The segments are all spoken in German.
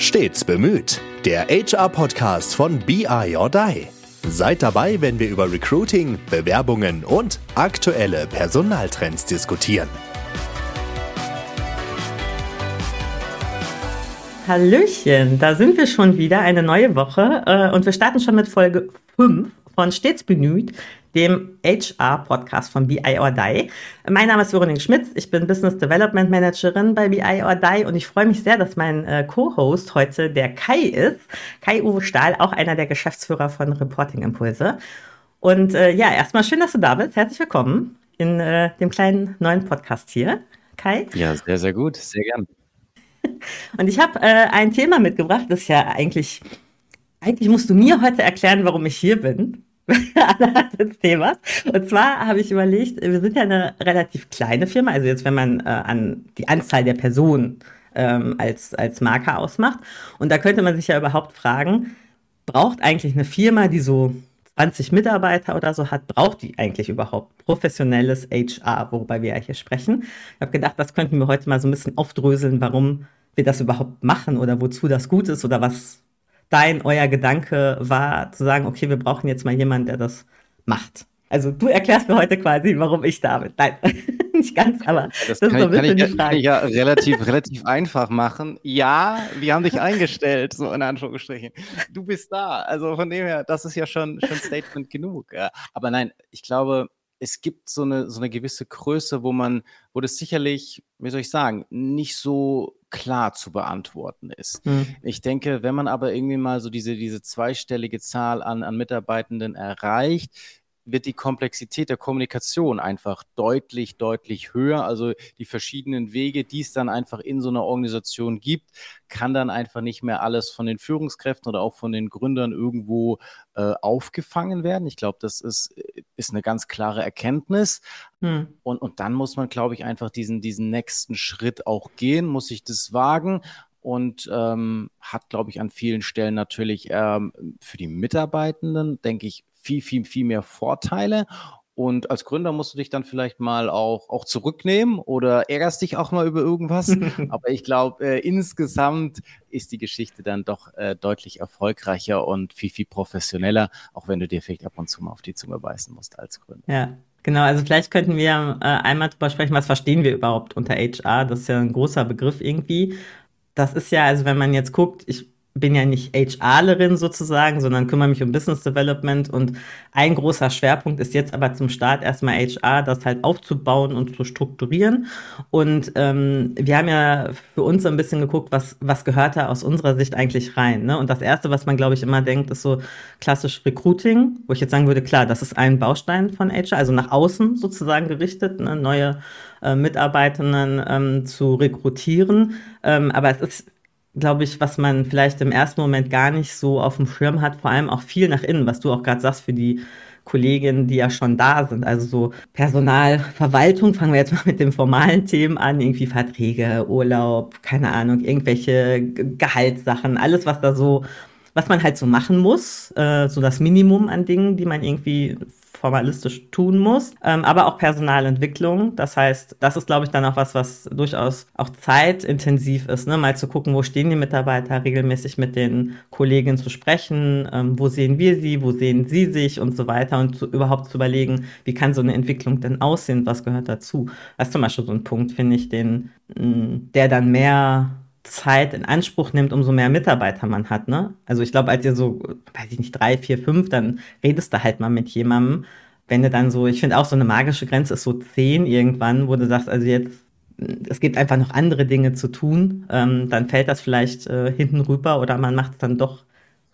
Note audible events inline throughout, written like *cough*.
Stets bemüht. Der HR-Podcast von BI or Die. Seid dabei, wenn wir über Recruiting, Bewerbungen und aktuelle Personaltrends diskutieren. Hallöchen, da sind wir schon wieder, eine neue Woche äh, und wir starten schon mit Folge 5 von Stets bemüht, dem HR-Podcast von BI or Die. Mein Name ist Veronique Schmitz, ich bin Business Development Managerin bei BI or Die und ich freue mich sehr, dass mein äh, Co-Host heute der Kai ist. Kai-Uwe Stahl, auch einer der Geschäftsführer von Reporting Impulse. Und äh, ja, erstmal schön, dass du da bist. Herzlich willkommen in äh, dem kleinen neuen Podcast hier. Kai? Ja, sehr, sehr gut. Sehr gern. *laughs* Und ich habe äh, ein Thema mitgebracht, das ja eigentlich, eigentlich musst du mir heute erklären, warum ich hier bin *laughs* anhand des Themas. Und zwar habe ich überlegt, wir sind ja eine relativ kleine Firma, also jetzt, wenn man äh, an die Anzahl der Personen ähm, als, als Marker ausmacht. Und da könnte man sich ja überhaupt fragen, braucht eigentlich eine Firma, die so 20 Mitarbeiter oder so hat, braucht die eigentlich überhaupt professionelles HR, worüber wir ja hier sprechen? Ich habe gedacht, das könnten wir heute mal so ein bisschen aufdröseln, warum wir das überhaupt machen oder wozu das gut ist oder was dein, euer Gedanke war, zu sagen, okay, wir brauchen jetzt mal jemanden, der das macht. Also du erklärst mir heute quasi, warum ich da bin. Nein, *laughs* nicht ganz, aber das, das kann, ist so ein bisschen kann ich, die Frage. Kann ich ja relativ, relativ einfach machen. Ja, wir haben dich eingestellt, so in Anführungsstrichen. Du bist da. Also von dem her, das ist ja schon, schon Statement genug. Ja. Aber nein, ich glaube, es gibt so eine, so eine gewisse Größe, wo man, wo das sicherlich, wie soll ich sagen, nicht so klar zu beantworten ist. Mhm. Ich denke, wenn man aber irgendwie mal so diese, diese zweistellige Zahl an, an Mitarbeitenden erreicht, wird die Komplexität der Kommunikation einfach deutlich, deutlich höher. Also die verschiedenen Wege, die es dann einfach in so einer Organisation gibt, kann dann einfach nicht mehr alles von den Führungskräften oder auch von den Gründern irgendwo äh, aufgefangen werden. Ich glaube, das ist, ist eine ganz klare Erkenntnis. Hm. Und, und dann muss man, glaube ich, einfach diesen, diesen nächsten Schritt auch gehen, muss sich das wagen und ähm, hat, glaube ich, an vielen Stellen natürlich ähm, für die Mitarbeitenden, denke ich, viel, viel, viel mehr Vorteile. Und als Gründer musst du dich dann vielleicht mal auch, auch zurücknehmen oder ärgerst dich auch mal über irgendwas. *laughs* Aber ich glaube, äh, insgesamt ist die Geschichte dann doch äh, deutlich erfolgreicher und viel, viel professioneller, auch wenn du dir vielleicht ab und zu mal auf die Zunge beißen musst als Gründer. Ja. Genau, also vielleicht könnten wir äh, einmal drüber sprechen, was verstehen wir überhaupt unter HR? Das ist ja ein großer Begriff irgendwie. Das ist ja, also wenn man jetzt guckt, ich bin ja nicht HRlerin sozusagen, sondern kümmere mich um Business Development und ein großer Schwerpunkt ist jetzt aber zum Start erstmal HR, das halt aufzubauen und zu strukturieren. Und ähm, wir haben ja für uns so ein bisschen geguckt, was, was gehört da aus unserer Sicht eigentlich rein. Ne? Und das Erste, was man, glaube ich, immer denkt, ist so klassisch Recruiting, wo ich jetzt sagen würde, klar, das ist ein Baustein von HR, also nach außen sozusagen gerichtet, ne? neue äh, Mitarbeitenden ähm, zu rekrutieren. Ähm, aber es ist glaube ich, was man vielleicht im ersten Moment gar nicht so auf dem Schirm hat, vor allem auch viel nach innen, was du auch gerade sagst für die Kolleginnen, die ja schon da sind. Also so Personalverwaltung, fangen wir jetzt mal *laughs* mit den formalen Themen an, irgendwie Verträge, Urlaub, keine Ahnung, irgendwelche Gehaltssachen, alles, was da so, was man halt so machen muss, äh, so das Minimum an Dingen, die man irgendwie formalistisch tun muss, ähm, aber auch Personalentwicklung. Das heißt, das ist, glaube ich, dann auch was, was durchaus auch zeitintensiv ist, ne? mal zu gucken, wo stehen die Mitarbeiter, regelmäßig mit den Kollegen zu sprechen, ähm, wo sehen wir sie, wo sehen sie sich und so weiter und zu, überhaupt zu überlegen, wie kann so eine Entwicklung denn aussehen, was gehört dazu. Das ist zum Beispiel so ein Punkt, finde ich, den, der dann mehr Zeit in Anspruch nimmt, umso mehr Mitarbeiter man hat, ne? Also ich glaube, als ihr so, weiß ich nicht, drei, vier, fünf, dann redest du halt mal mit jemandem. Wenn du dann so, ich finde auch so eine magische Grenze ist so zehn irgendwann, wo du sagst, also jetzt, es gibt einfach noch andere Dinge zu tun, ähm, dann fällt das vielleicht äh, hinten rüber oder man macht es dann doch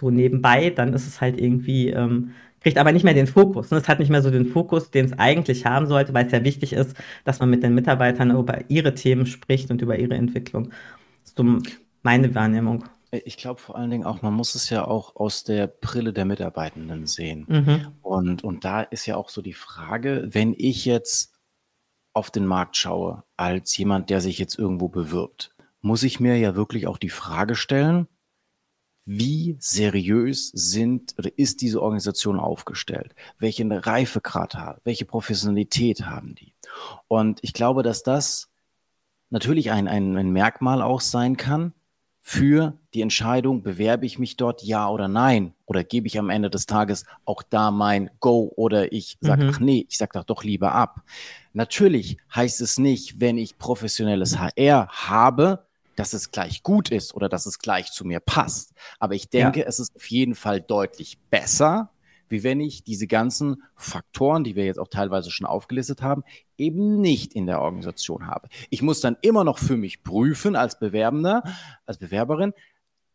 so nebenbei, dann ist es halt irgendwie, ähm, kriegt aber nicht mehr den Fokus. Ne? Es hat nicht mehr so den Fokus, den es eigentlich haben sollte, weil es ja wichtig ist, dass man mit den Mitarbeitern über ihre Themen spricht und über ihre Entwicklung so meine Wahrnehmung. Ich glaube vor allen Dingen auch, man muss es ja auch aus der Brille der Mitarbeitenden sehen. Mhm. Und, und da ist ja auch so die Frage, wenn ich jetzt auf den Markt schaue, als jemand, der sich jetzt irgendwo bewirbt, muss ich mir ja wirklich auch die Frage stellen, wie seriös sind oder ist diese Organisation aufgestellt? Welchen Reifegrad hat, welche Professionalität haben die? Und ich glaube, dass das natürlich ein, ein, ein Merkmal auch sein kann für die Entscheidung, bewerbe ich mich dort ja oder nein? Oder gebe ich am Ende des Tages auch da mein Go oder ich sage, mhm. ach nee, ich sage doch doch lieber ab. Natürlich heißt es nicht, wenn ich professionelles HR habe, dass es gleich gut ist oder dass es gleich zu mir passt. Aber ich denke, ja. es ist auf jeden Fall deutlich besser, wie wenn ich diese ganzen Faktoren, die wir jetzt auch teilweise schon aufgelistet haben, eben nicht in der Organisation habe. Ich muss dann immer noch für mich prüfen als Bewerbender, als Bewerberin,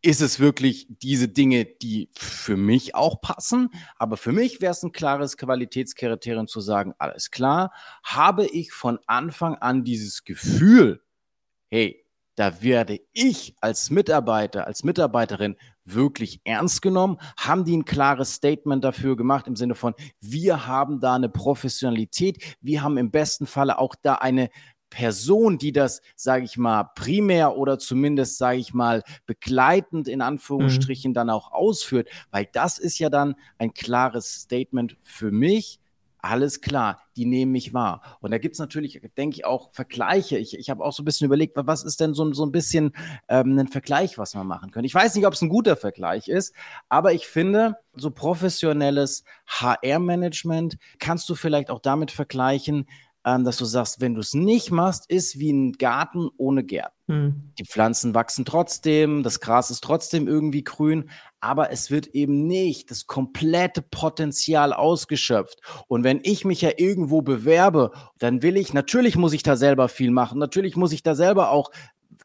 ist es wirklich diese Dinge, die für mich auch passen? Aber für mich wäre es ein klares Qualitätskriterium zu sagen, alles klar, habe ich von Anfang an dieses Gefühl, hey, da werde ich als Mitarbeiter, als Mitarbeiterin wirklich ernst genommen? Haben die ein klares Statement dafür gemacht im Sinne von, wir haben da eine Professionalität, wir haben im besten Falle auch da eine Person, die das, sage ich mal, primär oder zumindest, sage ich mal, begleitend in Anführungsstrichen mhm. dann auch ausführt, weil das ist ja dann ein klares Statement für mich, alles klar, die nehmen mich wahr. Und da gibt es natürlich, denke ich, auch Vergleiche. Ich, ich habe auch so ein bisschen überlegt, was ist denn so, so ein bisschen ähm, ein Vergleich, was man machen könnte. Ich weiß nicht, ob es ein guter Vergleich ist, aber ich finde, so professionelles HR-Management kannst du vielleicht auch damit vergleichen, ähm, dass du sagst, wenn du es nicht machst, ist wie ein Garten ohne Gärten. Hm. Die Pflanzen wachsen trotzdem, das Gras ist trotzdem irgendwie grün, aber es wird eben nicht das komplette Potenzial ausgeschöpft. Und wenn ich mich ja irgendwo bewerbe, dann will ich, natürlich muss ich da selber viel machen, natürlich muss ich da selber auch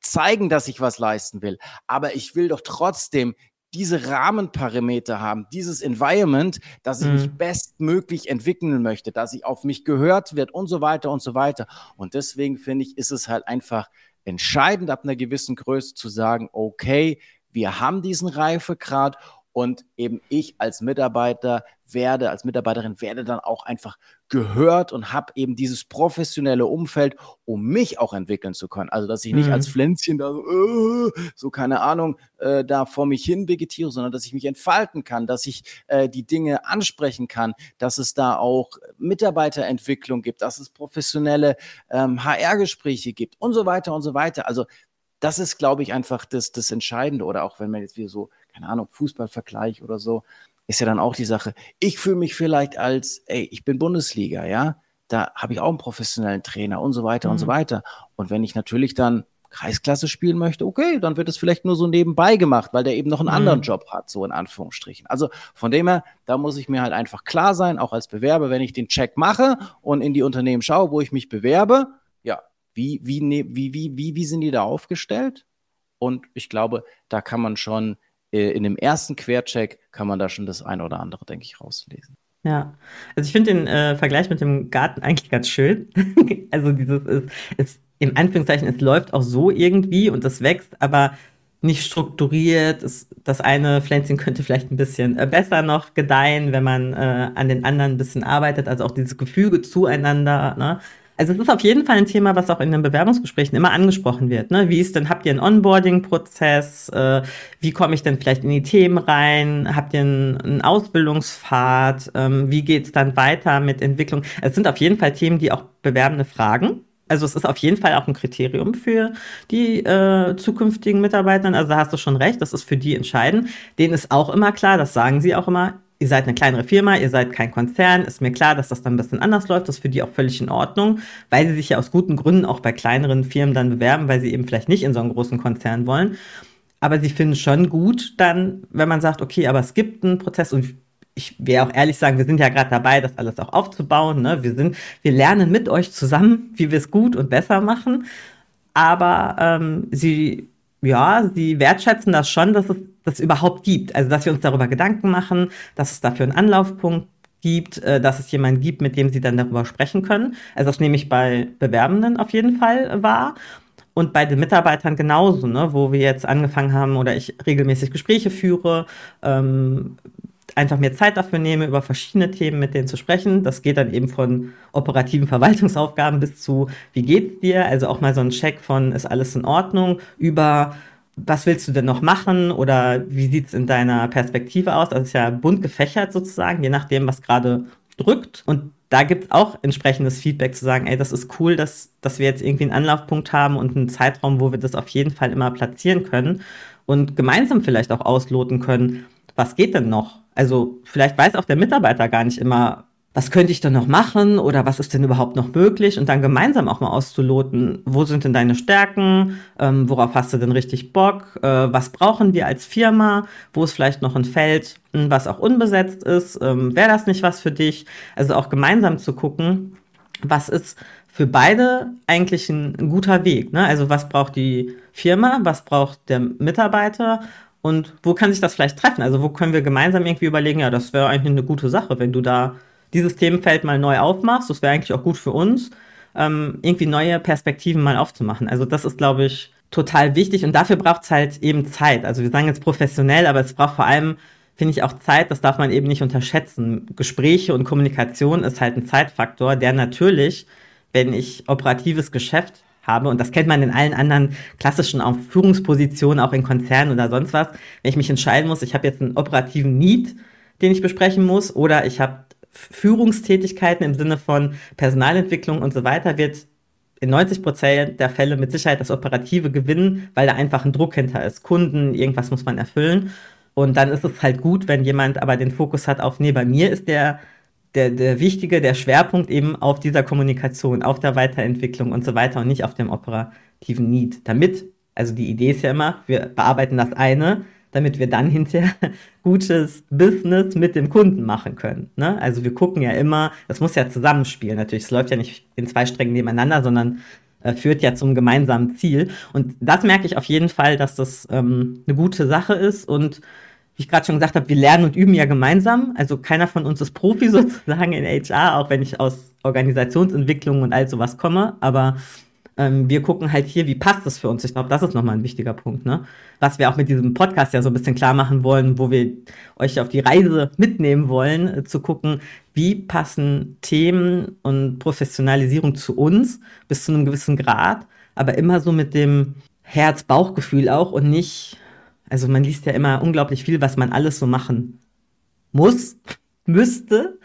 zeigen, dass ich was leisten will, aber ich will doch trotzdem diese Rahmenparameter haben, dieses Environment, dass ich mhm. mich bestmöglich entwickeln möchte, dass ich auf mich gehört wird und so weiter und so weiter. Und deswegen finde ich, ist es halt einfach entscheidend, ab einer gewissen Größe zu sagen, okay, wir haben diesen Reifegrad und eben ich als Mitarbeiter werde, als Mitarbeiterin werde dann auch einfach gehört und habe eben dieses professionelle Umfeld, um mich auch entwickeln zu können. Also, dass ich nicht mhm. als Pflänzchen da so, äh, so keine Ahnung, äh, da vor mich hin vegetiere, sondern dass ich mich entfalten kann, dass ich äh, die Dinge ansprechen kann, dass es da auch Mitarbeiterentwicklung gibt, dass es professionelle ähm, HR-Gespräche gibt und so weiter und so weiter. Also, das ist, glaube ich, einfach das, das Entscheidende. Oder auch wenn man jetzt wieder so keine Ahnung, Fußballvergleich oder so, ist ja dann auch die Sache. Ich fühle mich vielleicht als, ey, ich bin Bundesliga, ja, da habe ich auch einen professionellen Trainer und so weiter mhm. und so mhm. weiter. Und wenn ich natürlich dann Kreisklasse spielen möchte, okay, dann wird es vielleicht nur so nebenbei gemacht, weil der eben noch einen mhm. anderen Job hat, so in Anführungsstrichen. Also von dem her, da muss ich mir halt einfach klar sein, auch als Bewerber, wenn ich den Check mache und in die Unternehmen schaue, wo ich mich bewerbe, wie, wie, ne, wie, wie, wie, wie sind die da aufgestellt? Und ich glaube, da kann man schon äh, in dem ersten Quercheck kann man da schon das ein oder andere, denke ich, rauslesen. Ja, also ich finde den äh, Vergleich mit dem Garten eigentlich ganz schön. *laughs* also dieses ist, ist im Anführungszeichen, es läuft auch so irgendwie und es wächst, aber nicht strukturiert. Es, das eine Pflänzchen könnte vielleicht ein bisschen äh, besser noch gedeihen, wenn man äh, an den anderen ein bisschen arbeitet. Also auch dieses Gefüge zueinander. Ne? Also es ist auf jeden Fall ein Thema, was auch in den Bewerbungsgesprächen immer angesprochen wird. Ne? Wie ist denn, habt ihr einen Onboarding-Prozess? Äh, wie komme ich denn vielleicht in die Themen rein? Habt ihr einen, einen Ausbildungspfad? Ähm, wie geht's dann weiter mit Entwicklung? Es sind auf jeden Fall Themen, die auch Bewerbende fragen. Also es ist auf jeden Fall auch ein Kriterium für die äh, zukünftigen Mitarbeiter. Also da hast du schon recht, das ist für die entscheidend. Denen ist auch immer klar, das sagen sie auch immer, ihr seid eine kleinere Firma, ihr seid kein Konzern, ist mir klar, dass das dann ein bisschen anders läuft, das ist für die auch völlig in Ordnung, weil sie sich ja aus guten Gründen auch bei kleineren Firmen dann bewerben, weil sie eben vielleicht nicht in so einen großen Konzern wollen. Aber sie finden schon gut dann, wenn man sagt, okay, aber es gibt einen Prozess und ich werde auch ehrlich sagen, wir sind ja gerade dabei, das alles auch aufzubauen. Ne? Wir sind, wir lernen mit euch zusammen, wie wir es gut und besser machen. Aber ähm, sie ja, sie wertschätzen das schon, dass es das überhaupt gibt. Also, dass wir uns darüber Gedanken machen, dass es dafür einen Anlaufpunkt gibt, äh, dass es jemanden gibt, mit dem sie dann darüber sprechen können. Also, das nehme ich bei Bewerbenden auf jeden Fall wahr. Und bei den Mitarbeitern genauso, ne, wo wir jetzt angefangen haben oder ich regelmäßig Gespräche führe, ähm, einfach mir Zeit dafür nehme, über verschiedene Themen mit denen zu sprechen. Das geht dann eben von operativen Verwaltungsaufgaben bis zu, wie geht's dir? Also auch mal so ein Check von, ist alles in Ordnung? Über, was willst du denn noch machen? Oder wie sieht's in deiner Perspektive aus? Das ist ja bunt gefächert sozusagen, je nachdem, was gerade drückt. Und da gibt es auch entsprechendes Feedback zu sagen, ey, das ist cool, dass, dass wir jetzt irgendwie einen Anlaufpunkt haben und einen Zeitraum, wo wir das auf jeden Fall immer platzieren können und gemeinsam vielleicht auch ausloten können, was geht denn noch? Also vielleicht weiß auch der Mitarbeiter gar nicht immer, was könnte ich denn noch machen oder was ist denn überhaupt noch möglich und dann gemeinsam auch mal auszuloten, wo sind denn deine Stärken, ähm, worauf hast du denn richtig Bock, äh, was brauchen wir als Firma, wo ist vielleicht noch ein Feld, hm, was auch unbesetzt ist, ähm, wäre das nicht was für dich? Also auch gemeinsam zu gucken, was ist für beide eigentlich ein, ein guter Weg. Ne? Also was braucht die Firma, was braucht der Mitarbeiter und wo kann sich das vielleicht treffen? Also wo können wir gemeinsam irgendwie überlegen, ja, das wäre eigentlich eine gute Sache, wenn du da dieses Themenfeld mal neu aufmachst. Das wäre eigentlich auch gut für uns, ähm, irgendwie neue Perspektiven mal aufzumachen. Also das ist, glaube ich, total wichtig und dafür braucht es halt eben Zeit. Also wir sagen jetzt professionell, aber es braucht vor allem, finde ich, auch Zeit. Das darf man eben nicht unterschätzen. Gespräche und Kommunikation ist halt ein Zeitfaktor, der natürlich, wenn ich operatives Geschäft habe, und das kennt man in allen anderen klassischen auch Führungspositionen, auch in Konzernen oder sonst was, wenn ich mich entscheiden muss, ich habe jetzt einen operativen Need, den ich besprechen muss, oder ich habe Führungstätigkeiten im Sinne von Personalentwicklung und so weiter wird in 90 Prozent der Fälle mit Sicherheit das Operative gewinnen, weil da einfach ein Druck hinter ist. Kunden, irgendwas muss man erfüllen. Und dann ist es halt gut, wenn jemand aber den Fokus hat auf, nee, bei mir ist der, der, der wichtige, der Schwerpunkt eben auf dieser Kommunikation, auf der Weiterentwicklung und so weiter und nicht auf dem operativen Need. Damit, also die Idee ist ja immer, wir bearbeiten das eine, damit wir dann *laughs* hinterher gutes Business mit dem Kunden machen können. Ne? Also wir gucken ja immer, das muss ja zusammenspielen natürlich. Es läuft ja nicht in zwei Strängen nebeneinander, sondern äh, führt ja zum gemeinsamen Ziel. Und das merke ich auf jeden Fall, dass das ähm, eine gute Sache ist und wie ich gerade schon gesagt habe, wir lernen und üben ja gemeinsam. Also keiner von uns ist Profi *laughs* sozusagen in HR, auch wenn ich aus Organisationsentwicklung und all sowas komme. Aber ähm, wir gucken halt hier, wie passt das für uns. Ich glaube, das ist nochmal ein wichtiger Punkt, ne? Was wir auch mit diesem Podcast ja so ein bisschen klar machen wollen, wo wir euch auf die Reise mitnehmen wollen, äh, zu gucken, wie passen Themen und Professionalisierung zu uns bis zu einem gewissen Grad, aber immer so mit dem Herz-Bauchgefühl auch und nicht, also man liest ja immer unglaublich viel, was man alles so machen muss, müsste,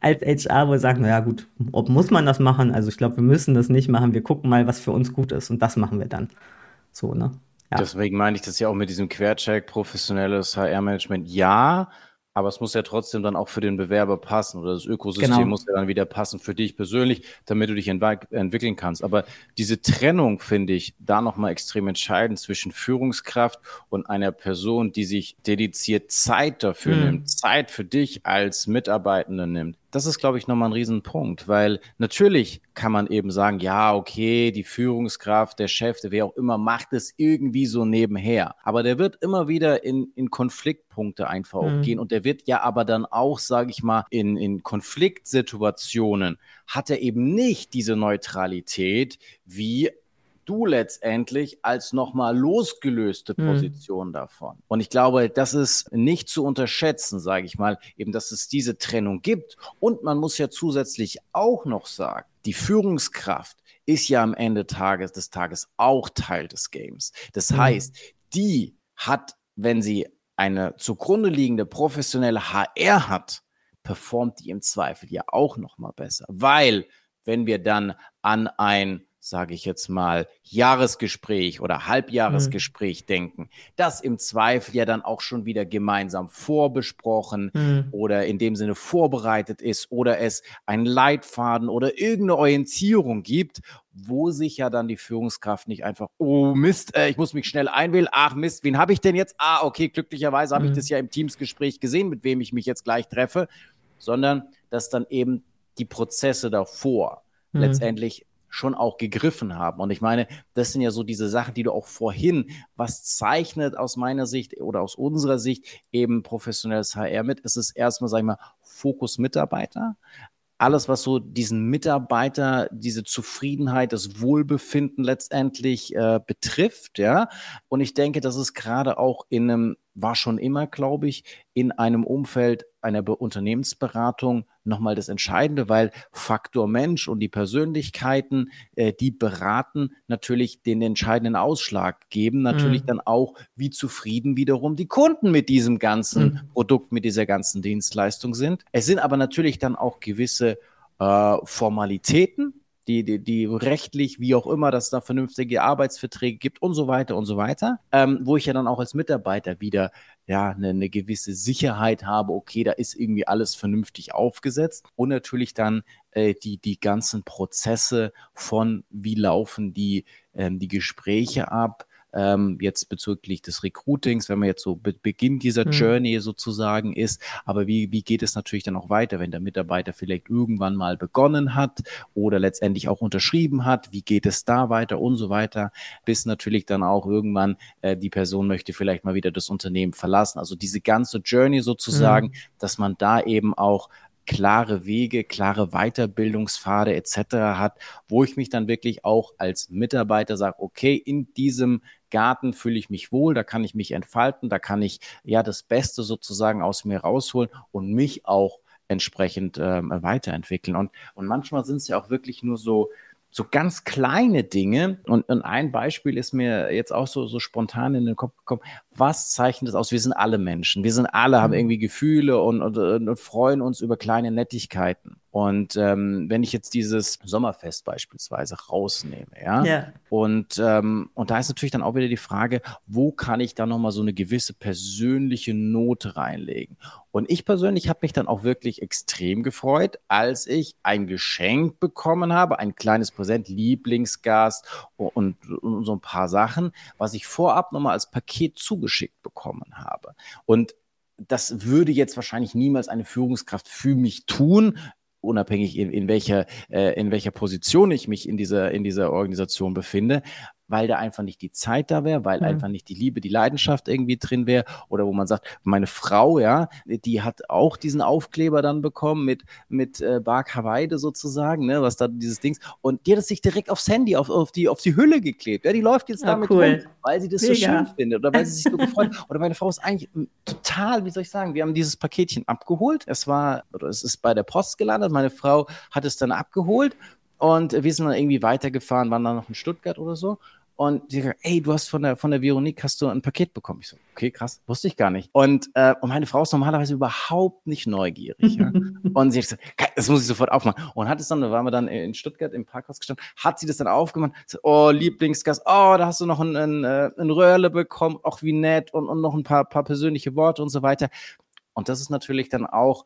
als HR, wo wir sagen, naja gut, ob muss man das machen? Also ich glaube, wir müssen das nicht machen. Wir gucken mal, was für uns gut ist und das machen wir dann. So, ne? Ja. Deswegen meine ich das ja auch mit diesem Quercheck, professionelles HR-Management. Ja, aber es muss ja trotzdem dann auch für den Bewerber passen oder das Ökosystem genau. muss ja dann wieder passen für dich persönlich, damit du dich entwickeln kannst. Aber diese Trennung finde ich da nochmal extrem entscheidend zwischen Führungskraft und einer Person, die sich dediziert Zeit dafür mhm. nimmt, Zeit für dich als Mitarbeitende nimmt das ist, glaube ich, nochmal ein Riesenpunkt, weil natürlich kann man eben sagen, ja, okay, die Führungskraft, der Chef, der wer auch immer, macht es irgendwie so nebenher. Aber der wird immer wieder in, in Konfliktpunkte einfach mhm. gehen und der wird ja aber dann auch, sage ich mal, in, in Konfliktsituationen hat er eben nicht diese Neutralität wie du letztendlich als nochmal losgelöste hm. Position mhm. davon. Und ich glaube, das ist nicht zu unterschätzen, sage ich mal, eben, dass es diese Trennung gibt. Und man muss ja zusätzlich auch noch sagen, die Führungskraft ist ja am Ende Tages, des Tages auch Teil des Games. Das mhm. heißt, die hat, wenn sie eine zugrunde liegende professionelle HR hat, performt die im Zweifel ja auch noch mal besser, weil wenn wir dann an ein sage ich jetzt mal, Jahresgespräch oder Halbjahresgespräch mhm. denken, das im Zweifel ja dann auch schon wieder gemeinsam vorbesprochen mhm. oder in dem Sinne vorbereitet ist oder es einen Leitfaden oder irgendeine Orientierung gibt, wo sich ja dann die Führungskraft nicht einfach, oh Mist, äh, ich muss mich schnell einwählen, ach Mist, wen habe ich denn jetzt? Ah, okay, glücklicherweise habe mhm. ich das ja im Teamsgespräch gesehen, mit wem ich mich jetzt gleich treffe, sondern dass dann eben die Prozesse davor mhm. letztendlich schon auch gegriffen haben. Und ich meine, das sind ja so diese Sachen, die du auch vorhin, was zeichnet aus meiner Sicht oder aus unserer Sicht eben professionelles HR mit? Es ist erstmal, sag ich mal, Fokus Mitarbeiter. Alles, was so diesen Mitarbeiter, diese Zufriedenheit, das Wohlbefinden letztendlich äh, betrifft, ja. Und ich denke, das ist gerade auch in einem, war schon immer, glaube ich, in einem Umfeld einer Be Unternehmensberatung nochmal das Entscheidende, weil Faktor Mensch und die Persönlichkeiten, äh, die beraten, natürlich den entscheidenden Ausschlag geben, natürlich mhm. dann auch, wie zufrieden wiederum die Kunden mit diesem ganzen mhm. Produkt, mit dieser ganzen Dienstleistung sind. Es sind aber natürlich dann auch gewisse äh, Formalitäten, die, die, die rechtlich, wie auch immer, dass es da vernünftige Arbeitsverträge gibt und so weiter und so weiter, ähm, wo ich ja dann auch als Mitarbeiter wieder ja eine, eine gewisse Sicherheit habe, okay, da ist irgendwie alles vernünftig aufgesetzt. Und natürlich dann äh, die, die ganzen Prozesse von wie laufen die, ähm, die Gespräche ab, ähm, jetzt bezüglich des Recruitings, wenn man jetzt so be Beginn dieser mhm. Journey sozusagen ist. Aber wie, wie geht es natürlich dann auch weiter, wenn der Mitarbeiter vielleicht irgendwann mal begonnen hat oder letztendlich auch unterschrieben hat? Wie geht es da weiter und so weiter? Bis natürlich dann auch irgendwann äh, die Person möchte vielleicht mal wieder das Unternehmen verlassen. Also diese ganze Journey sozusagen, mhm. dass man da eben auch klare Wege, klare Weiterbildungspfade etc. hat, wo ich mich dann wirklich auch als Mitarbeiter sage, okay, in diesem Garten fühle ich mich wohl, da kann ich mich entfalten, da kann ich ja das Beste sozusagen aus mir rausholen und mich auch entsprechend ähm, weiterentwickeln. Und, und manchmal sind es ja auch wirklich nur so, so ganz kleine Dinge. Und, und, ein Beispiel ist mir jetzt auch so, so spontan in den Kopf gekommen. Was zeichnet das aus? Wir sind alle Menschen. Wir sind alle, haben mhm. irgendwie Gefühle und, und, und freuen uns über kleine Nettigkeiten. Und ähm, wenn ich jetzt dieses Sommerfest beispielsweise rausnehme, ja, ja. Und, ähm, und da ist natürlich dann auch wieder die Frage, wo kann ich da nochmal so eine gewisse persönliche Note reinlegen? Und ich persönlich habe mich dann auch wirklich extrem gefreut, als ich ein Geschenk bekommen habe, ein kleines Präsent, Lieblingsgast und, und so ein paar Sachen, was ich vorab nochmal als Paket zugeschickt bekommen habe. Und das würde jetzt wahrscheinlich niemals eine Führungskraft für mich tun, unabhängig in, in welcher, äh, in welcher Position ich mich in dieser, in dieser Organisation befinde weil da einfach nicht die Zeit da wäre, weil mhm. einfach nicht die Liebe, die Leidenschaft irgendwie drin wäre oder wo man sagt, meine Frau, ja, die hat auch diesen Aufkleber dann bekommen mit, mit äh, Bark Hawaii sozusagen, ne, was da dieses Dings und die hat es sich direkt aufs Handy, auf, auf, die, auf die Hülle geklebt, ja, die läuft jetzt ja, damit cool. rum, weil sie das Mega. so schön findet oder weil sie sich so gefreut *laughs* oder meine Frau ist eigentlich total, wie soll ich sagen, wir haben dieses Paketchen abgeholt, es war, oder es ist bei der Post gelandet, meine Frau hat es dann abgeholt und wir sind dann irgendwie weitergefahren, waren dann noch in Stuttgart oder so. Und sie sagt, ey, du hast von der, von der Veronique hast du ein Paket bekommen. Ich so, okay, krass, wusste ich gar nicht. Und, äh, und meine Frau ist normalerweise überhaupt nicht neugierig. ja? *laughs* Und sie hat gesagt, das muss ich sofort aufmachen. Und hat es dann, da waren wir dann in Stuttgart im Parkhaus gestanden, hat sie das dann aufgemacht. So, oh, Lieblingsgast, oh, da hast du noch ein, ein, äh, ein Röhrle bekommen, auch wie nett und, und noch ein paar, paar persönliche Worte und so weiter. Und das ist natürlich dann auch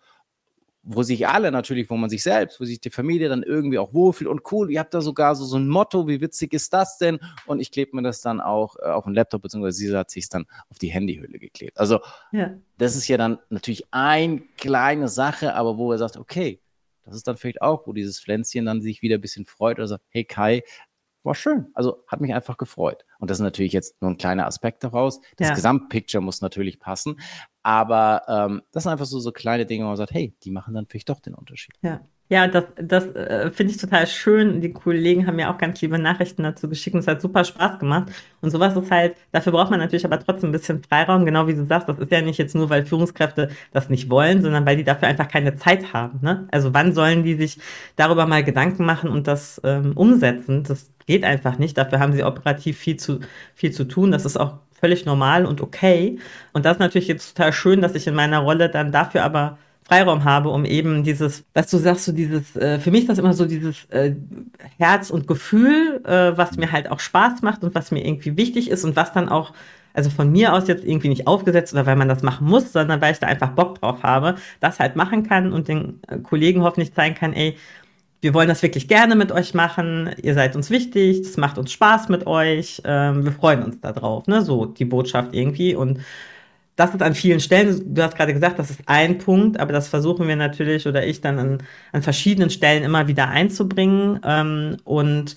wo sich alle natürlich, wo man sich selbst, wo sich die Familie dann irgendwie auch wohlfühlt und cool, ihr habt da sogar so, so ein Motto, wie witzig ist das denn? Und ich klebe mir das dann auch äh, auf den Laptop, beziehungsweise sie hat sich dann auf die Handyhülle geklebt. Also ja. das ist ja dann natürlich eine kleine Sache, aber wo er sagt, okay, das ist dann vielleicht auch, wo dieses Pflänzchen dann sich wieder ein bisschen freut oder sagt, hey Kai, war schön. Also hat mich einfach gefreut. Und das ist natürlich jetzt nur ein kleiner Aspekt daraus. Das ja. Gesamtpicture muss natürlich passen. Aber ähm, das sind einfach so, so kleine Dinge, wo man sagt, hey, die machen dann vielleicht doch den Unterschied. Ja. Ja, das, das äh, finde ich total schön. Die Kollegen haben mir auch ganz liebe Nachrichten dazu geschickt und es hat super Spaß gemacht. Und sowas ist halt, dafür braucht man natürlich aber trotzdem ein bisschen Freiraum, genau wie du sagst. Das ist ja nicht jetzt nur, weil Führungskräfte das nicht wollen, sondern weil die dafür einfach keine Zeit haben. Ne? Also wann sollen die sich darüber mal Gedanken machen und das ähm, umsetzen? Das geht einfach nicht. Dafür haben sie operativ viel zu, viel zu tun. Das ist auch völlig normal und okay. Und das ist natürlich jetzt total schön, dass ich in meiner Rolle dann dafür aber Freiraum habe, um eben dieses, was du sagst, so dieses, äh, für mich ist das immer so dieses äh, Herz und Gefühl, äh, was mir halt auch Spaß macht und was mir irgendwie wichtig ist und was dann auch, also von mir aus jetzt irgendwie nicht aufgesetzt oder weil man das machen muss, sondern weil ich da einfach Bock drauf habe, das halt machen kann und den äh, Kollegen hoffentlich zeigen kann, ey, wir wollen das wirklich gerne mit euch machen, ihr seid uns wichtig, das macht uns Spaß mit euch, ähm, wir freuen uns darauf, ne, so die Botschaft irgendwie und das ist an vielen Stellen, du hast gerade gesagt, das ist ein Punkt, aber das versuchen wir natürlich oder ich dann an, an verschiedenen Stellen immer wieder einzubringen. Ähm, und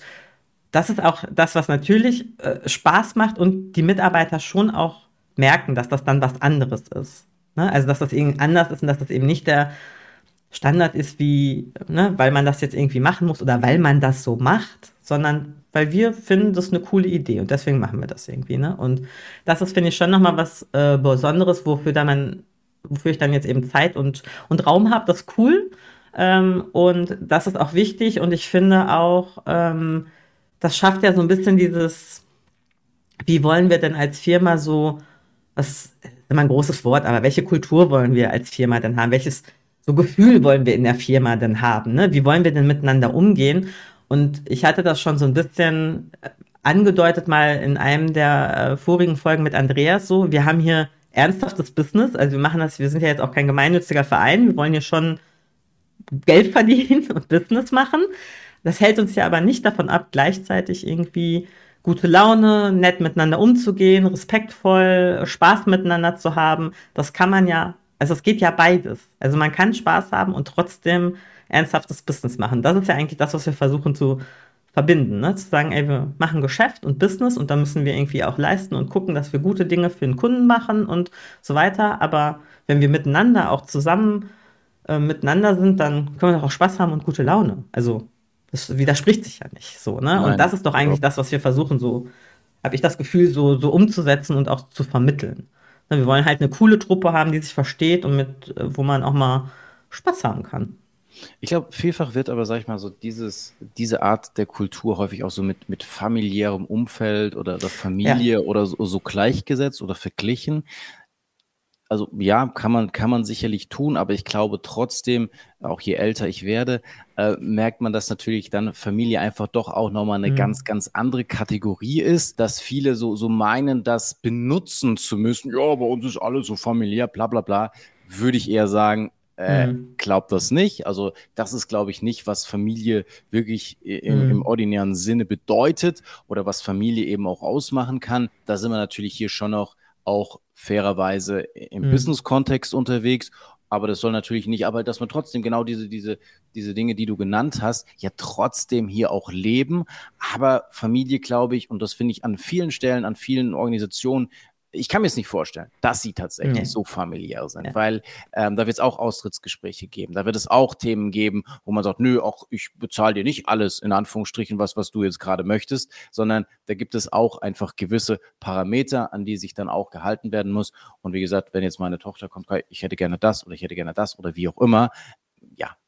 das ist auch das, was natürlich äh, Spaß macht und die Mitarbeiter schon auch merken, dass das dann was anderes ist. Ne? Also, dass das irgendwie anders ist und dass das eben nicht der Standard ist, wie, ne, weil man das jetzt irgendwie machen muss oder weil man das so macht, sondern weil wir finden, das ist eine coole Idee und deswegen machen wir das irgendwie. Ne? Und das ist, finde ich, schon nochmal was äh, Besonderes, wofür dann man, wofür ich dann jetzt eben Zeit und, und Raum habe. Das ist cool. Ähm, und das ist auch wichtig und ich finde auch, ähm, das schafft ja so ein bisschen dieses, wie wollen wir denn als Firma so, was ist immer ein großes Wort, aber welche Kultur wollen wir als Firma denn haben? Welches so Gefühl wollen wir in der Firma denn haben? Ne? Wie wollen wir denn miteinander umgehen? Und ich hatte das schon so ein bisschen äh, angedeutet mal in einem der äh, vorigen Folgen mit Andreas so. Wir haben hier ernsthaftes Business. Also wir machen das, wir sind ja jetzt auch kein gemeinnütziger Verein. Wir wollen hier schon Geld verdienen *laughs* und Business machen. Das hält uns ja aber nicht davon ab, gleichzeitig irgendwie gute Laune, nett miteinander umzugehen, respektvoll, Spaß miteinander zu haben. Das kann man ja, also es geht ja beides. Also man kann Spaß haben und trotzdem ernsthaftes Business machen. Das ist ja eigentlich das, was wir versuchen zu verbinden. Ne? Zu sagen, ey, wir machen Geschäft und Business und da müssen wir irgendwie auch leisten und gucken, dass wir gute Dinge für den Kunden machen und so weiter. Aber wenn wir miteinander auch zusammen äh, miteinander sind, dann können wir doch auch Spaß haben und gute Laune. Also das widerspricht sich ja nicht so, ne? Nein. Und das ist doch eigentlich das, was wir versuchen, so, habe ich das Gefühl, so, so umzusetzen und auch zu vermitteln. Wir wollen halt eine coole Truppe haben, die sich versteht und mit, äh, wo man auch mal Spaß haben kann. Ich glaube, vielfach wird aber, sag ich mal, so dieses, diese Art der Kultur häufig auch so mit, mit familiärem Umfeld oder, oder Familie ja. oder so, so gleichgesetzt oder verglichen also ja, kann man, kann man sicherlich tun, aber ich glaube trotzdem, auch je älter ich werde, äh, merkt man, dass natürlich dann Familie einfach doch auch nochmal eine mhm. ganz, ganz andere Kategorie ist, dass viele so, so meinen, das benutzen zu müssen. Ja, bei uns ist alles so familiär, bla bla bla. Würde ich eher sagen, äh, mhm. glaubt das nicht. Also das ist, glaube ich, nicht, was Familie wirklich im, mhm. im, ordinären Sinne bedeutet oder was Familie eben auch ausmachen kann. Da sind wir natürlich hier schon noch auch fairerweise im mhm. Business-Kontext unterwegs. Aber das soll natürlich nicht, aber dass man trotzdem genau diese, diese, diese Dinge, die du genannt hast, ja trotzdem hier auch leben. Aber Familie, glaube ich, und das finde ich an vielen Stellen, an vielen Organisationen ich kann mir es nicht vorstellen, dass sie tatsächlich nee. so familiär sind, ja. weil ähm, da wird es auch Austrittsgespräche geben. Da wird es auch Themen geben, wo man sagt, nö, auch ich bezahle dir nicht alles in Anführungsstrichen, was, was du jetzt gerade möchtest, sondern da gibt es auch einfach gewisse Parameter, an die sich dann auch gehalten werden muss. Und wie gesagt, wenn jetzt meine Tochter kommt, ich hätte gerne das oder ich hätte gerne das oder wie auch immer, ja,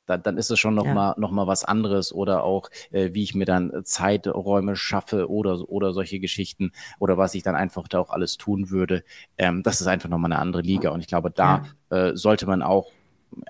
dann, dann ist es schon nochmal ja. noch mal was anderes oder auch, äh, wie ich mir dann Zeiträume schaffe oder, oder solche Geschichten oder was ich dann einfach da auch alles tun würde. Ähm, das ist einfach nochmal eine andere Liga und ich glaube, da ja. äh, sollte man auch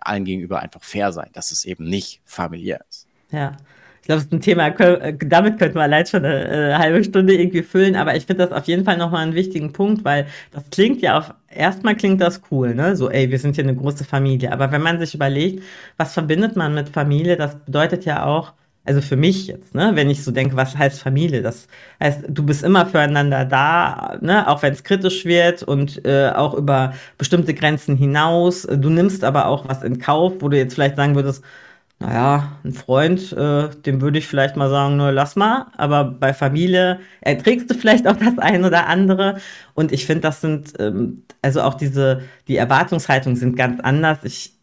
allen gegenüber einfach fair sein, dass es eben nicht familiär ist. Ja, glaube, das ist ein Thema, äh, damit könnten wir allein schon eine, eine äh, halbe Stunde irgendwie füllen, aber ich finde das auf jeden Fall nochmal einen wichtigen Punkt, weil das klingt ja auf, erstmal klingt das cool, ne? So, ey, wir sind hier eine große Familie. Aber wenn man sich überlegt, was verbindet man mit Familie, das bedeutet ja auch, also für mich jetzt, ne, wenn ich so denke, was heißt Familie? Das heißt, du bist immer füreinander da, ne, auch wenn es kritisch wird und äh, auch über bestimmte Grenzen hinaus. Du nimmst aber auch was in Kauf, wo du jetzt vielleicht sagen würdest, naja, ein Freund, äh, dem würde ich vielleicht mal sagen, nur lass mal. Aber bei Familie erträgst du vielleicht auch das ein oder andere. Und ich finde, das sind, ähm, also auch diese, die Erwartungshaltungen sind ganz anders. Ich,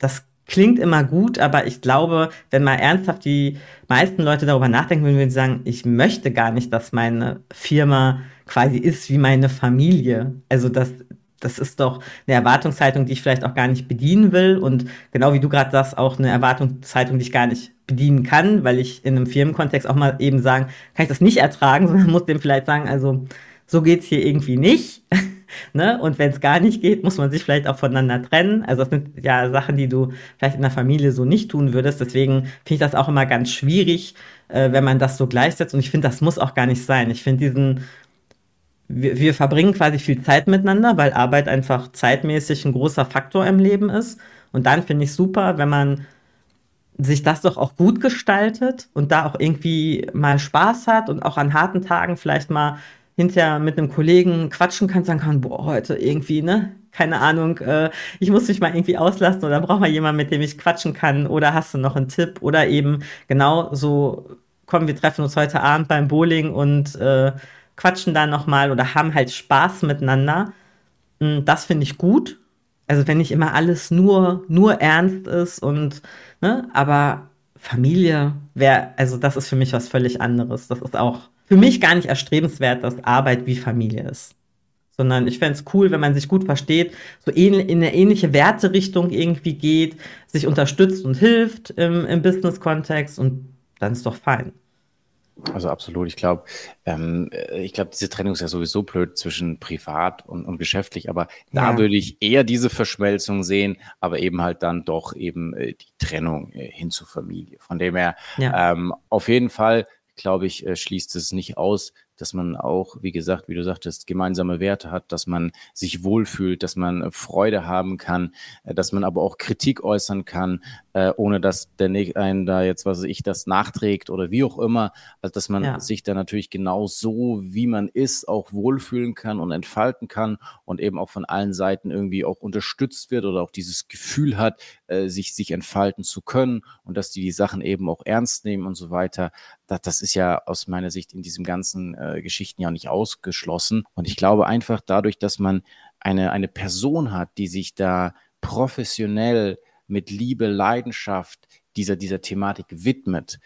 das klingt immer gut, aber ich glaube, wenn mal ernsthaft die meisten Leute darüber nachdenken würden, würden sie sagen, ich möchte gar nicht, dass meine Firma quasi ist wie meine Familie. Also das das ist doch eine Erwartungshaltung, die ich vielleicht auch gar nicht bedienen will. Und genau wie du gerade sagst, auch eine Erwartungshaltung, die ich gar nicht bedienen kann, weil ich in einem Firmenkontext auch mal eben sagen, kann ich das nicht ertragen, *laughs* sondern muss dem vielleicht sagen, also so geht's hier irgendwie nicht. *laughs* ne? Und wenn es gar nicht geht, muss man sich vielleicht auch voneinander trennen. Also das sind ja Sachen, die du vielleicht in der Familie so nicht tun würdest. Deswegen finde ich das auch immer ganz schwierig, äh, wenn man das so gleichsetzt. Und ich finde, das muss auch gar nicht sein. Ich finde diesen wir, wir verbringen quasi viel Zeit miteinander, weil Arbeit einfach zeitmäßig ein großer Faktor im Leben ist. Und dann finde ich super, wenn man sich das doch auch gut gestaltet und da auch irgendwie mal Spaß hat und auch an harten Tagen vielleicht mal hinterher mit einem Kollegen quatschen kann, sagen kann, boah, heute irgendwie, ne, keine Ahnung, äh, ich muss mich mal irgendwie auslassen oder brauche mal jemanden, mit dem ich quatschen kann oder hast du noch einen Tipp oder eben genau so, komm, wir treffen uns heute Abend beim Bowling und äh, quatschen da nochmal oder haben halt Spaß miteinander. Hm, das finde ich gut. Also wenn nicht immer alles nur, nur ernst ist und, ne, aber Familie wäre, also das ist für mich was völlig anderes. Das ist auch für mich gar nicht erstrebenswert, dass Arbeit wie Familie ist. sondern ich fände es cool, wenn man sich gut versteht, so in, in eine ähnliche Werterichtung irgendwie geht, sich unterstützt und hilft im, im Business-Kontext und dann ist doch fein. Also absolut. Ich glaube, ähm, ich glaube, diese Trennung ist ja sowieso blöd zwischen privat und, und geschäftlich, aber ja. da würde ich eher diese Verschmelzung sehen, aber eben halt dann doch eben äh, die Trennung äh, hin zur Familie. Von dem her, ja. ähm, auf jeden Fall, glaube ich, äh, schließt es nicht aus, dass man auch, wie gesagt, wie du sagtest, gemeinsame Werte hat, dass man sich wohlfühlt, dass man Freude haben kann, äh, dass man aber auch Kritik äußern kann, äh, ohne dass der einen da jetzt, was weiß ich, das nachträgt oder wie auch immer. Also, dass man ja. sich da natürlich genau so, wie man ist, auch wohlfühlen kann und entfalten kann und eben auch von allen Seiten irgendwie auch unterstützt wird oder auch dieses Gefühl hat, äh, sich, sich entfalten zu können und dass die die Sachen eben auch ernst nehmen und so weiter. Das, das ist ja aus meiner Sicht in diesem ganzen äh, Geschichten ja nicht ausgeschlossen. Und ich glaube einfach dadurch, dass man eine, eine Person hat, die sich da professionell mit Liebe, Leidenschaft dieser, dieser Thematik widmet,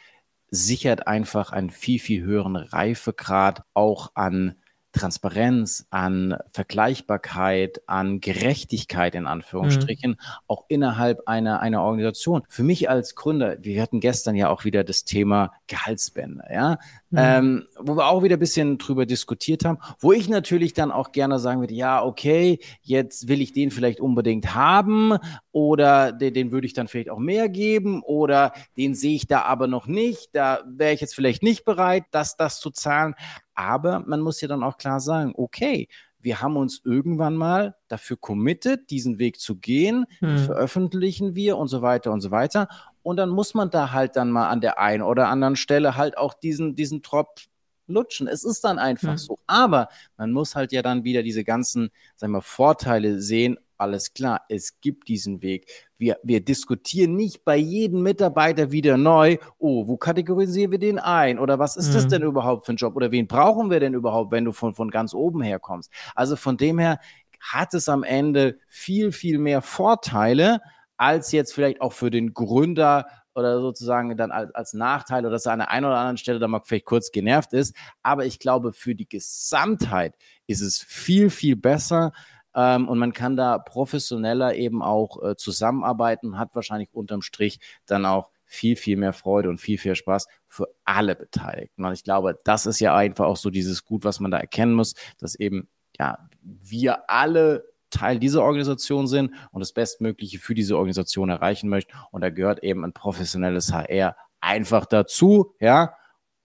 sichert einfach einen viel, viel höheren Reifegrad auch an Transparenz, an Vergleichbarkeit, an Gerechtigkeit in Anführungsstrichen, mhm. auch innerhalb einer, einer Organisation. Für mich als Gründer, wir hatten gestern ja auch wieder das Thema Gehaltsbänder, ja, mhm. ähm, wo wir auch wieder ein bisschen drüber diskutiert haben, wo ich natürlich dann auch gerne sagen würde, ja, okay, jetzt will ich den vielleicht unbedingt haben oder den, den würde ich dann vielleicht auch mehr geben oder den sehe ich da aber noch nicht, da wäre ich jetzt vielleicht nicht bereit, das, das zu zahlen. Aber man muss ja dann auch klar sagen, okay, wir haben uns irgendwann mal dafür committed, diesen Weg zu gehen, hm. veröffentlichen wir und so weiter und so weiter. Und dann muss man da halt dann mal an der einen oder anderen Stelle halt auch diesen, diesen Tropf lutschen. Es ist dann einfach hm. so. Aber man muss halt ja dann wieder diese ganzen, sagen wir, Vorteile sehen alles klar, es gibt diesen Weg. Wir, wir diskutieren nicht bei jedem Mitarbeiter wieder neu, oh, wo kategorisieren wir den ein? Oder was ist mhm. das denn überhaupt für ein Job? Oder wen brauchen wir denn überhaupt, wenn du von, von ganz oben her kommst? Also von dem her hat es am Ende viel, viel mehr Vorteile, als jetzt vielleicht auch für den Gründer oder sozusagen dann als, als Nachteil oder dass er an der einen oder anderen Stelle da mal vielleicht kurz genervt ist. Aber ich glaube, für die Gesamtheit ist es viel, viel besser, ähm, und man kann da professioneller eben auch äh, zusammenarbeiten, hat wahrscheinlich unterm Strich dann auch viel, viel mehr Freude und viel, viel Spaß für alle Beteiligten. Und ich glaube, das ist ja einfach auch so dieses Gut, was man da erkennen muss, dass eben, ja, wir alle Teil dieser Organisation sind und das Bestmögliche für diese Organisation erreichen möchten. Und da gehört eben ein professionelles HR einfach dazu, ja.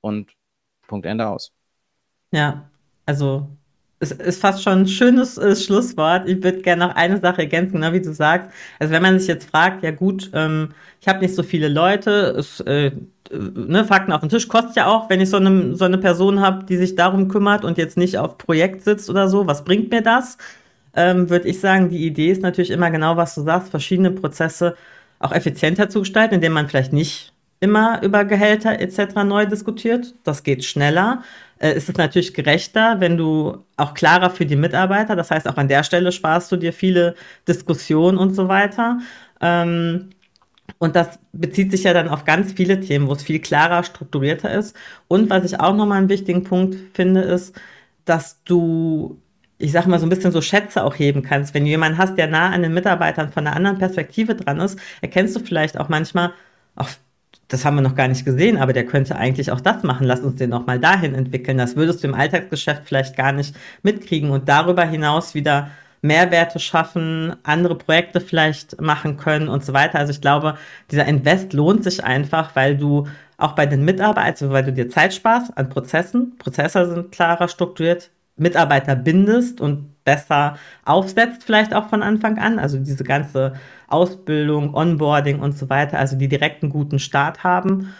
Und Punkt Ende aus. Ja, also es ist fast schon ein schönes äh, Schlusswort. Ich würde gerne noch eine Sache ergänzen, ne, wie du sagst. Also wenn man sich jetzt fragt, ja gut, ähm, ich habe nicht so viele Leute, es, äh, ne, Fakten auf dem Tisch kostet ja auch, wenn ich so eine, so eine Person habe, die sich darum kümmert und jetzt nicht auf Projekt sitzt oder so, was bringt mir das? Ähm, würde ich sagen, die Idee ist natürlich immer genau, was du sagst, verschiedene Prozesse auch effizienter zu gestalten, indem man vielleicht nicht immer über Gehälter etc. neu diskutiert. Das geht schneller äh, ist es natürlich gerechter, wenn du auch klarer für die Mitarbeiter, das heißt auch an der Stelle sparst du dir viele Diskussionen und so weiter. Ähm, und das bezieht sich ja dann auf ganz viele Themen, wo es viel klarer, strukturierter ist. Und was ich auch nochmal einen wichtigen Punkt finde, ist, dass du, ich sag mal, so ein bisschen so Schätze auch heben kannst. Wenn du jemanden hast, der nah an den Mitarbeitern von einer anderen Perspektive dran ist, erkennst du vielleicht auch manchmal, auch das haben wir noch gar nicht gesehen, aber der könnte eigentlich auch das machen. Lass uns den noch mal dahin entwickeln. Das würdest du im Alltagsgeschäft vielleicht gar nicht mitkriegen und darüber hinaus wieder Mehrwerte schaffen, andere Projekte vielleicht machen können und so weiter. Also ich glaube, dieser Invest lohnt sich einfach, weil du auch bei den Mitarbeitern, also weil du dir Zeit sparst an Prozessen, Prozesse sind klarer strukturiert, Mitarbeiter bindest und besser aufsetzt, vielleicht auch von Anfang an. Also diese ganze Ausbildung, Onboarding und so weiter, also die direkt einen guten Start haben,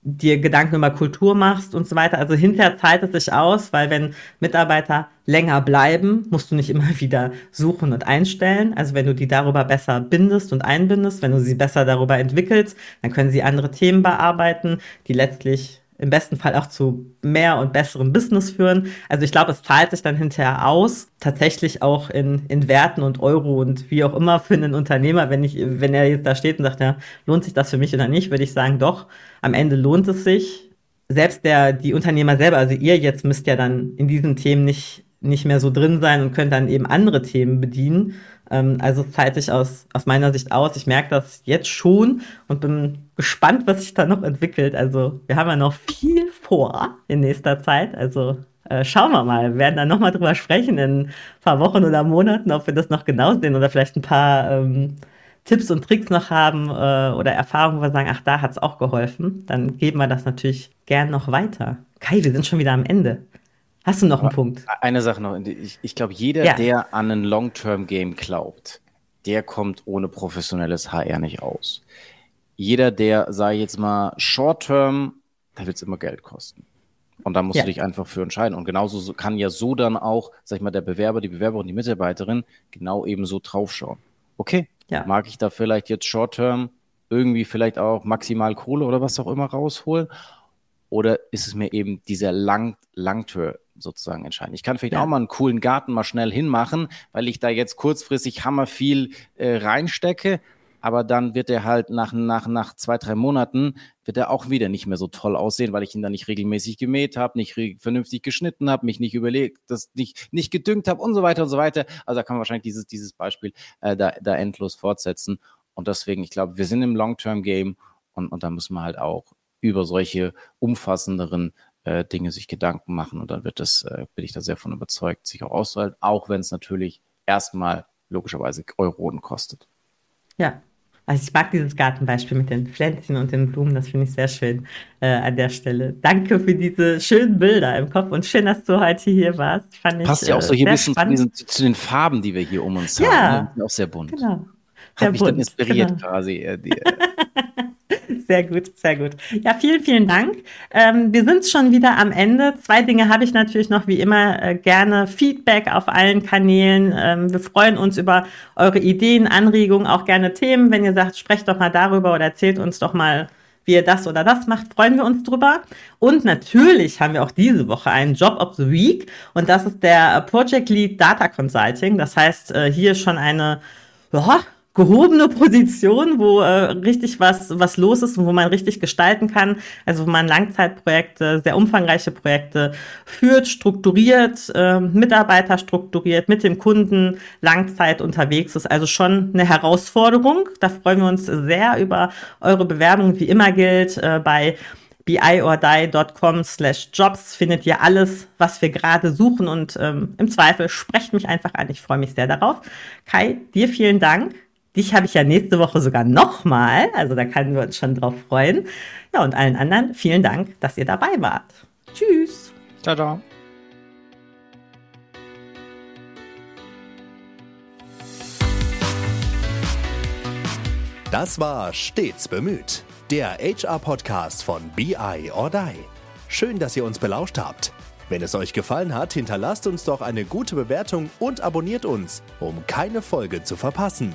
dir Gedanken über Kultur machst und so weiter. Also hinterher zahlt es sich aus, weil wenn Mitarbeiter länger bleiben, musst du nicht immer *laughs* wieder suchen und einstellen. Also wenn du die darüber besser bindest und einbindest, wenn du sie besser darüber entwickelst, dann können sie andere Themen bearbeiten, die letztlich im besten Fall auch zu mehr und besserem Business führen. Also ich glaube, es zahlt sich dann hinterher aus, tatsächlich auch in, in Werten und Euro und wie auch immer für einen Unternehmer, wenn ich, wenn er jetzt da steht und sagt, ja, lohnt sich das für mich oder nicht, würde ich sagen, doch, am Ende lohnt es sich. Selbst der, die Unternehmer selber, also ihr jetzt müsst ja dann in diesen Themen nicht nicht mehr so drin sein und könnte dann eben andere Themen bedienen. Ähm, also zahlt sich aus, aus meiner Sicht aus. Ich merke das jetzt schon und bin gespannt, was sich da noch entwickelt. Also wir haben ja noch viel vor in nächster Zeit. Also äh, schauen wir mal. Wir werden dann nochmal drüber sprechen in ein paar Wochen oder Monaten, ob wir das noch genau sehen oder vielleicht ein paar ähm, Tipps und Tricks noch haben äh, oder Erfahrungen, wo wir sagen, ach, da hat es auch geholfen. Dann geben wir das natürlich gern noch weiter. Kai, wir sind schon wieder am Ende. Hast du noch einen Punkt? Eine Sache noch. Ich, ich glaube, jeder, ja. der an ein Long-Term-Game glaubt, der kommt ohne professionelles HR nicht aus. Jeder, der, sage ich jetzt mal, Short-Term, da wird es immer Geld kosten. Und da musst ja. du dich einfach für entscheiden. Und genauso kann ja so dann auch, sag ich mal, der Bewerber, die Bewerberin, die Mitarbeiterin genau eben so draufschauen. Okay, ja. mag ich da vielleicht jetzt Short-Term irgendwie vielleicht auch maximal Kohle oder was auch immer rausholen? Oder ist es mir eben dieser Lang Langtür sozusagen entscheiden? Ich kann vielleicht ja. auch mal einen coolen Garten mal schnell hinmachen, weil ich da jetzt kurzfristig hammer viel äh, reinstecke, aber dann wird er halt nach, nach, nach zwei, drei Monaten, wird er auch wieder nicht mehr so toll aussehen, weil ich ihn dann nicht regelmäßig gemäht habe, nicht vernünftig geschnitten habe, mich nicht überlegt, das nicht, nicht gedüngt habe und so weiter und so weiter. Also da kann man wahrscheinlich dieses, dieses Beispiel äh, da, da endlos fortsetzen. Und deswegen, ich glaube, wir sind im Long-Term-Game und, und da müssen wir halt auch über solche umfassenderen äh, Dinge sich Gedanken machen. Und dann wird das, äh, bin ich da sehr von überzeugt, sich auch auszuhalten, auch wenn es natürlich erstmal logischerweise Euronen kostet. Ja, also ich mag dieses Gartenbeispiel mit den Pflänzchen und den Blumen, das finde ich sehr schön äh, an der Stelle. Danke für diese schönen Bilder im Kopf und schön, dass du heute hier warst. Fand Passt ja auch so hier ein bisschen zu, diesen, zu, den Farben, die wir hier um uns ja, haben. Ne? Auch sehr bunt. Genau. Hat mich bunt, dann inspiriert genau. quasi. Äh, die, äh, *laughs* Sehr gut, sehr gut. Ja, vielen, vielen Dank. Ähm, wir sind schon wieder am Ende. Zwei Dinge habe ich natürlich noch wie immer äh, gerne. Feedback auf allen Kanälen. Ähm, wir freuen uns über eure Ideen, Anregungen, auch gerne Themen. Wenn ihr sagt, sprecht doch mal darüber oder erzählt uns doch mal, wie ihr das oder das macht, freuen wir uns drüber. Und natürlich haben wir auch diese Woche einen Job of the Week und das ist der Project Lead Data Consulting. Das heißt, äh, hier schon eine ja, gehobene Position, wo äh, richtig was, was los ist und wo man richtig gestalten kann. Also wo man Langzeitprojekte, sehr umfangreiche Projekte führt, strukturiert, äh, Mitarbeiter strukturiert, mit dem Kunden Langzeit unterwegs ist. Also schon eine Herausforderung. Da freuen wir uns sehr über eure Bewerbung. Wie immer gilt, äh, bei biordie.com slash jobs findet ihr alles, was wir gerade suchen und ähm, im Zweifel sprecht mich einfach an. Ich freue mich sehr darauf. Kai, dir vielen Dank. Dich habe ich ja nächste Woche sogar nochmal, also da können wir uns schon drauf freuen. Ja, und allen anderen vielen Dank, dass ihr dabei wart. Tschüss. Ciao, ciao. Das war Stets bemüht, der HR-Podcast von BI or Die. Schön, dass ihr uns belauscht habt. Wenn es euch gefallen hat, hinterlasst uns doch eine gute Bewertung und abonniert uns, um keine Folge zu verpassen.